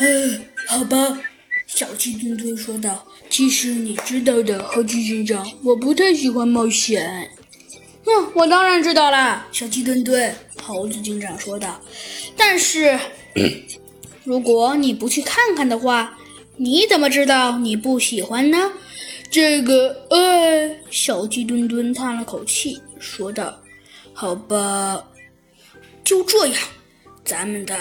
呃，好吧，小鸡墩墩说道。其实你知道的，猴子警长，我不太喜欢冒险。哼，我当然知道啦，小鸡墩墩。猴子警长说道。但是，如果你不去看看的话，你怎么知道你不喜欢呢？这个，呃，小鸡墩墩叹了口气，说道：“好吧，就这样。”咱们的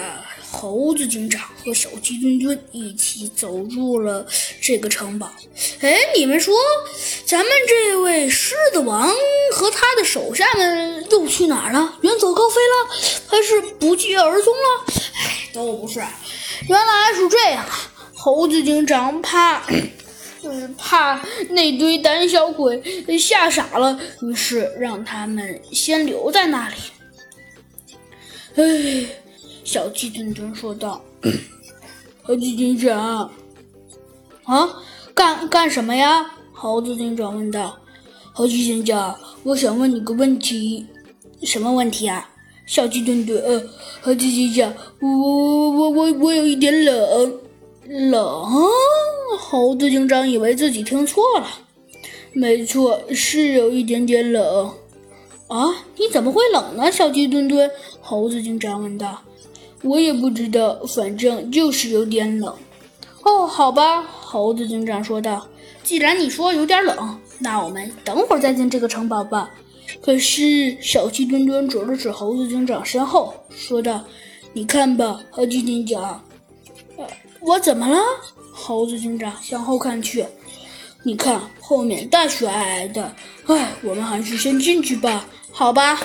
猴子警长和小鸡墩墩一起走入了这个城堡。哎，你们说，咱们这位狮子王和他的手下们又去哪儿了？远走高飞了，还是不翼而踪了？哎，都不是。原来是这样啊！猴子警长怕，就是怕那堆胆小鬼吓傻了，于是让他们先留在那里。哎。小鸡墩墩说道：“猴子警长，啊，干干什么呀？”猴子警长问道。“猴子警长，我想问你个问题。”“什么问题啊？”小鸡墩墩，呃，猴子警长，我我我我我有一点冷。冷？猴子警长以为自己听错了。没错，是有一点点冷。啊，你怎么会冷呢？小鸡墩墩，猴子警长问道。我也不知道，反正就是有点冷。哦，好吧，猴子警长说道。既然你说有点冷，那我们等会儿再进这个城堡吧。可是，小鸡墩墩指了指猴子警长身后，说道：“你看吧，猴子警长。”我怎么了？猴子警长向后看去，你看后面大雪皑皑的。哎，我们还是先进去吧。好吧。